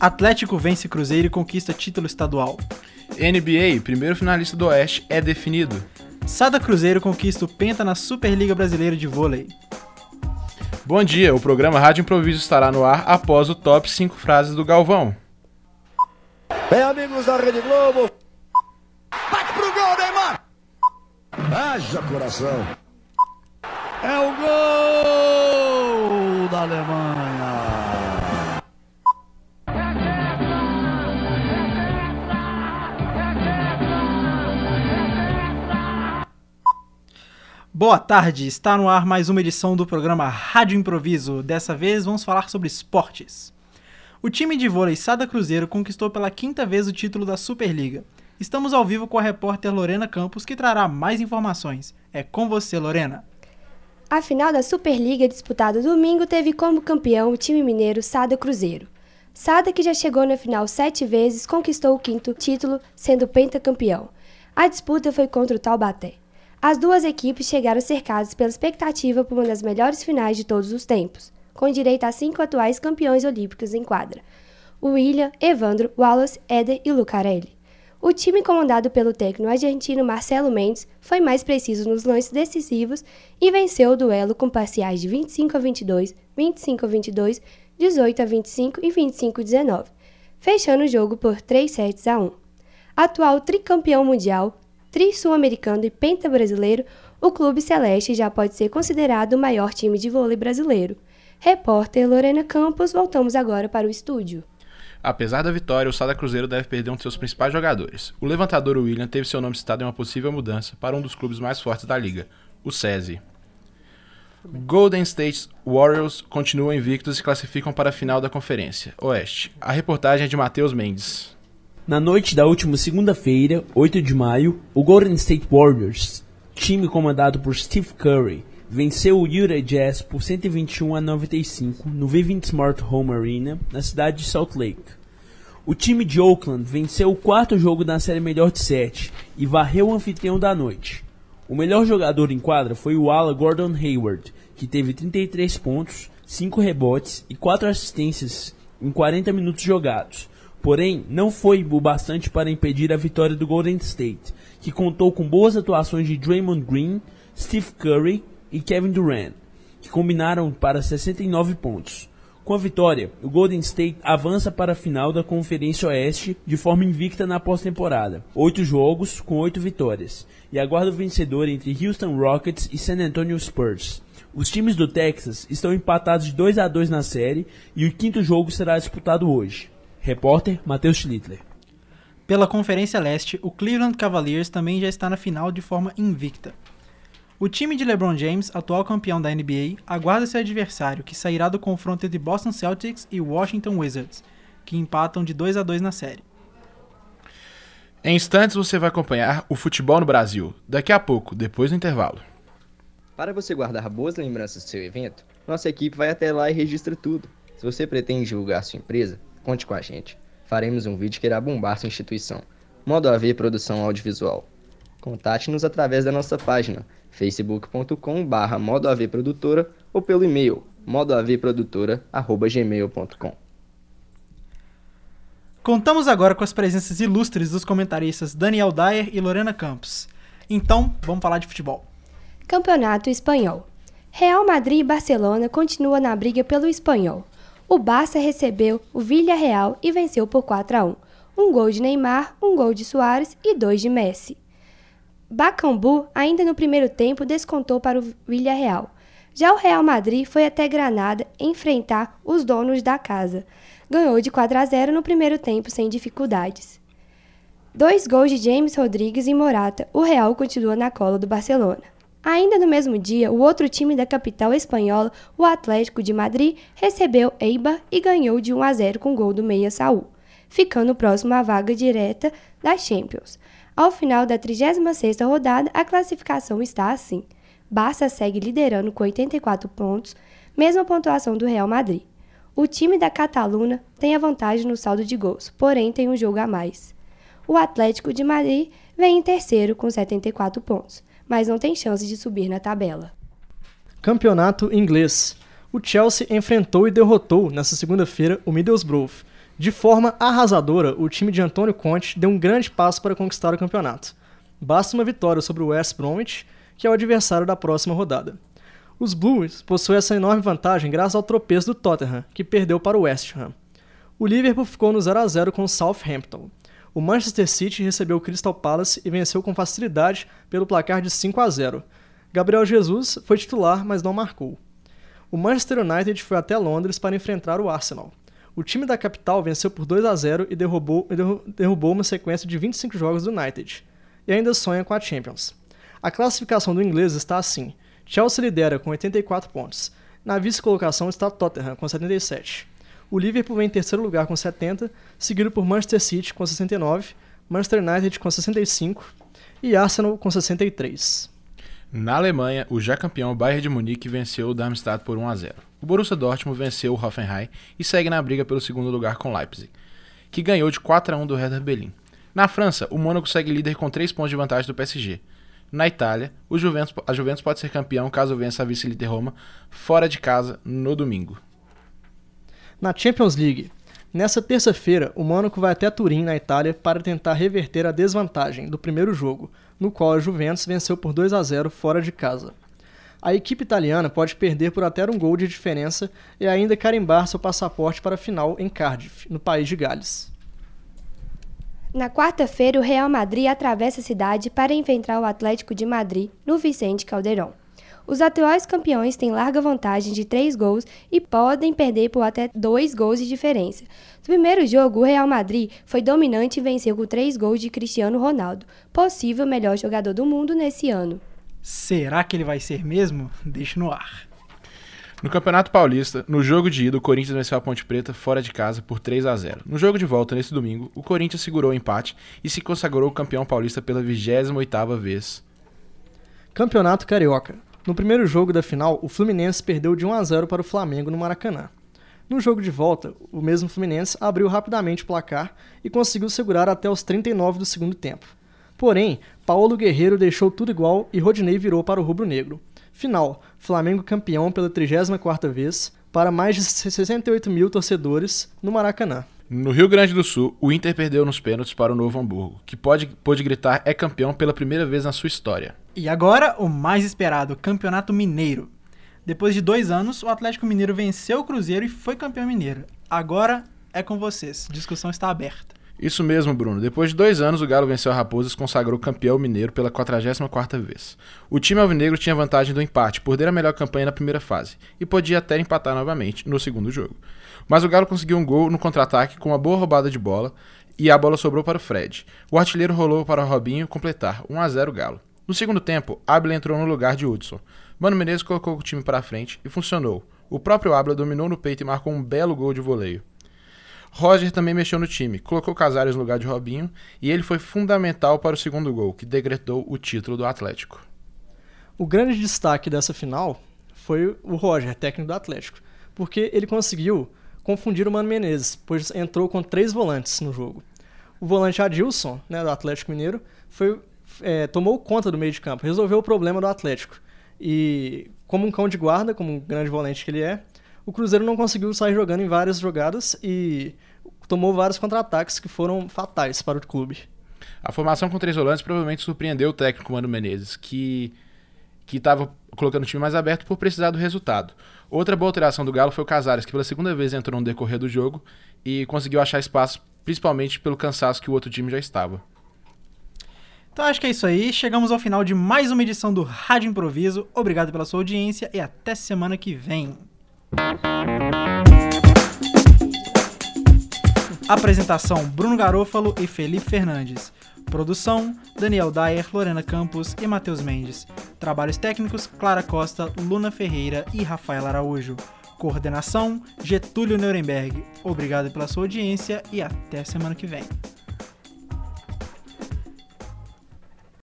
Atlético vence Cruzeiro e conquista título estadual. NBA, primeiro finalista do Oeste, é definido. Sada Cruzeiro conquista o Penta na Superliga Brasileira de Vôlei. Bom dia, o programa Rádio Improviso estará no ar após o top 5 frases do Galvão. Bem, amigos da Rede Globo. Bate pro gol, Neymar! Haja coração. É o gol da Alemanha. Boa tarde, está no ar mais uma edição do programa Rádio Improviso. Dessa vez vamos falar sobre esportes. O time de vôlei Sada Cruzeiro conquistou pela quinta vez o título da Superliga. Estamos ao vivo com a repórter Lorena Campos, que trará mais informações. É com você, Lorena. A final da Superliga disputada domingo teve como campeão o time mineiro Sada Cruzeiro. Sada, que já chegou na final sete vezes, conquistou o quinto título, sendo pentacampeão. A disputa foi contra o Taubaté. As duas equipes chegaram cercadas pela expectativa por uma das melhores finais de todos os tempos, com direito a cinco atuais campeões olímpicos em quadra: William, Evandro, Wallace, Éder e Lucarelli. O time comandado pelo técnico argentino Marcelo Mendes foi mais preciso nos lances decisivos e venceu o duelo com parciais de 25 a 22, 25 a 22, 18 a 25 e 25 a 19, fechando o jogo por 3 sets a 1. Atual tricampeão mundial, tri-sul-americano e penta-brasileiro, o Clube Celeste já pode ser considerado o maior time de vôlei brasileiro. Repórter Lorena Campos, voltamos agora para o estúdio. Apesar da vitória, o Sada Cruzeiro deve perder um de seus principais jogadores. O levantador William teve seu nome citado em uma possível mudança para um dos clubes mais fortes da liga, o SESI. Golden State Warriors continuam invictos e classificam para a final da Conferência Oeste. A reportagem é de Matheus Mendes. Na noite da última segunda-feira, 8 de maio, o Golden State Warriors, time comandado por Steve Curry, venceu o Utah Jazz por 121 a 95 no Vivint Smart Home Arena, na cidade de Salt Lake. O time de Oakland venceu o quarto jogo da série melhor de sete e varreu o anfitrião da noite. O melhor jogador em quadra foi o ala Gordon Hayward, que teve 33 pontos, 5 rebotes e 4 assistências em 40 minutos jogados, Porém, não foi o bastante para impedir a vitória do Golden State, que contou com boas atuações de Draymond Green, Steve Curry e Kevin Durant, que combinaram para 69 pontos. Com a vitória, o Golden State avança para a final da Conferência Oeste de forma invicta na pós-temporada, oito jogos com oito vitórias, e aguarda o vencedor entre Houston Rockets e San Antonio Spurs. Os times do Texas estão empatados de 2 a 2 na série e o quinto jogo será disputado hoje. Repórter Matheus Schnittler. Pela Conferência Leste, o Cleveland Cavaliers também já está na final de forma invicta. O time de LeBron James, atual campeão da NBA, aguarda seu adversário, que sairá do confronto entre Boston Celtics e Washington Wizards, que empatam de 2 a 2 na série. Em instantes você vai acompanhar o futebol no Brasil, daqui a pouco, depois do intervalo. Para você guardar boas lembranças do seu evento, nossa equipe vai até lá e registra tudo. Se você pretende divulgar sua empresa, Conte com a gente. Faremos um vídeo que irá bombar sua instituição. Modo AV Produção Audiovisual. Contate-nos através da nossa página facebook.com.br modoavprodutora ou pelo e-mail modoavprodutora.gmail.com Contamos agora com as presenças ilustres dos comentaristas Daniel Dyer e Lorena Campos. Então, vamos falar de futebol. Campeonato Espanhol. Real Madrid e Barcelona continuam na briga pelo espanhol o Barça recebeu o Villarreal e venceu por 4 a 1. Um gol de Neymar, um gol de Soares e dois de Messi. Bacambu, ainda no primeiro tempo, descontou para o Villarreal. Já o Real Madrid foi até Granada enfrentar os donos da casa. Ganhou de 4 a 0 no primeiro tempo sem dificuldades. Dois gols de James Rodrigues e Morata, o Real continua na cola do Barcelona. Ainda no mesmo dia, o outro time da capital espanhola, o Atlético de Madrid, recebeu Eibar e ganhou de 1 a 0 com gol do meia Saúl, ficando próximo à vaga direta da Champions. Ao final da 36ª rodada, a classificação está assim. Barça segue liderando com 84 pontos, mesma pontuação do Real Madrid. O time da Cataluna tem a vantagem no saldo de gols, porém tem um jogo a mais. O Atlético de Madrid vem em terceiro com 74 pontos mas não tem chance de subir na tabela. Campeonato Inglês. O Chelsea enfrentou e derrotou nesta segunda-feira o Middlesbrough De forma arrasadora, o time de Antônio Conte deu um grande passo para conquistar o campeonato. Basta uma vitória sobre o West Bromwich, que é o adversário da próxima rodada. Os Blues possuem essa enorme vantagem graças ao tropeço do Tottenham, que perdeu para o West Ham. O Liverpool ficou no 0 a 0 com o Southampton. O Manchester City recebeu o Crystal Palace e venceu com facilidade pelo placar de 5 a 0. Gabriel Jesus foi titular, mas não marcou. O Manchester United foi até Londres para enfrentar o Arsenal. O time da capital venceu por 2 a 0 e derrubou, derrubou uma sequência de 25 jogos do United. E ainda sonha com a Champions. A classificação do inglês está assim: Chelsea lidera com 84 pontos. Na vice-colocação está Tottenham com 77. O Liverpool vem em terceiro lugar com 70, seguido por Manchester City com 69, Manchester United com 65 e Arsenal com 63. Na Alemanha, o já campeão Bayern de Munique venceu o Darmstadt por 1 a 0. O Borussia Dortmund venceu o Hoffenheim e segue na briga pelo segundo lugar com Leipzig, que ganhou de 4 a 1 do Hertha Berlim. Na França, o Mônaco segue líder com 3 pontos de vantagem do PSG. Na Itália, Juventus, a Juventus pode ser campeão caso vença a vice-líder Roma fora de casa no domingo. Na Champions League, nessa terça-feira, o Mônaco vai até Turim, na Itália, para tentar reverter a desvantagem do primeiro jogo, no qual a Juventus venceu por 2 a 0 fora de casa. A equipe italiana pode perder por até um gol de diferença e ainda carimbar seu passaporte para a final em Cardiff, no país de Gales. Na quarta-feira, o Real Madrid atravessa a cidade para enfrentar o Atlético de Madrid no Vicente Caldeirão. Os atuais campeões têm larga vantagem de 3 gols e podem perder por até 2 gols de diferença. No primeiro jogo, o Real Madrid foi dominante e venceu com 3 gols de Cristiano Ronaldo, possível melhor jogador do mundo nesse ano. Será que ele vai ser mesmo? Deixa no ar. No Campeonato Paulista, no jogo de ida, o Corinthians venceu a Ponte Preta fora de casa por 3 a 0. No jogo de volta, nesse domingo, o Corinthians segurou o empate e se consagrou campeão paulista pela 28ª vez. Campeonato Carioca. No primeiro jogo da final, o Fluminense perdeu de 1 a 0 para o Flamengo no Maracanã. No jogo de volta, o mesmo Fluminense abriu rapidamente o placar e conseguiu segurar até os 39 do segundo tempo. Porém, Paulo Guerreiro deixou tudo igual e Rodinei virou para o rubro-negro. Final: Flamengo campeão pela 34ª vez, para mais de 68 mil torcedores no Maracanã. No Rio Grande do Sul, o Inter perdeu nos pênaltis para o Novo Hamburgo, que pode, pode gritar é campeão pela primeira vez na sua história. E agora, o mais esperado, Campeonato Mineiro. Depois de dois anos, o Atlético Mineiro venceu o Cruzeiro e foi campeão mineiro. Agora é com vocês. Discussão está aberta. Isso mesmo, Bruno. Depois de dois anos, o Galo venceu a Raposa e consagrou campeão mineiro pela 44ª vez. O time alvinegro tinha vantagem do empate por ter a melhor campanha na primeira fase e podia até empatar novamente no segundo jogo. Mas o Galo conseguiu um gol no contra-ataque com uma boa roubada de bola e a bola sobrou para o Fred. O artilheiro rolou para o Robinho completar 1 a 0 Galo. No segundo tempo, Abel entrou no lugar de Hudson. Mano Menezes colocou o time para frente e funcionou. O próprio Abel dominou no peito e marcou um belo gol de voleio. Roger também mexeu no time, colocou Casares no lugar de Robinho e ele foi fundamental para o segundo gol, que decretou o título do Atlético. O grande destaque dessa final foi o Roger, técnico do Atlético, porque ele conseguiu confundir o Mano Menezes, pois entrou com três volantes no jogo. O volante Adilson, né, do Atlético Mineiro, foi, é, tomou conta do meio de campo, resolveu o problema do Atlético. E como um cão de guarda, como um grande volante que ele é, o Cruzeiro não conseguiu sair jogando em várias jogadas e tomou vários contra-ataques que foram fatais para o clube. A formação com três volantes provavelmente surpreendeu o técnico Mano Menezes, que que estava colocando o time mais aberto por precisar do resultado. Outra boa alteração do Galo foi o Casares, que pela segunda vez entrou no decorrer do jogo e conseguiu achar espaço, principalmente pelo cansaço que o outro time já estava. Então acho que é isso aí. Chegamos ao final de mais uma edição do Rádio Improviso. Obrigado pela sua audiência e até semana que vem. Apresentação: Bruno Garofalo e Felipe Fernandes. Produção: Daniel Dyer, Lorena Campos e Matheus Mendes. Trabalhos técnicos: Clara Costa, Luna Ferreira e Rafael Araújo. Coordenação: Getúlio Nuremberg. Obrigado pela sua audiência e até semana que vem.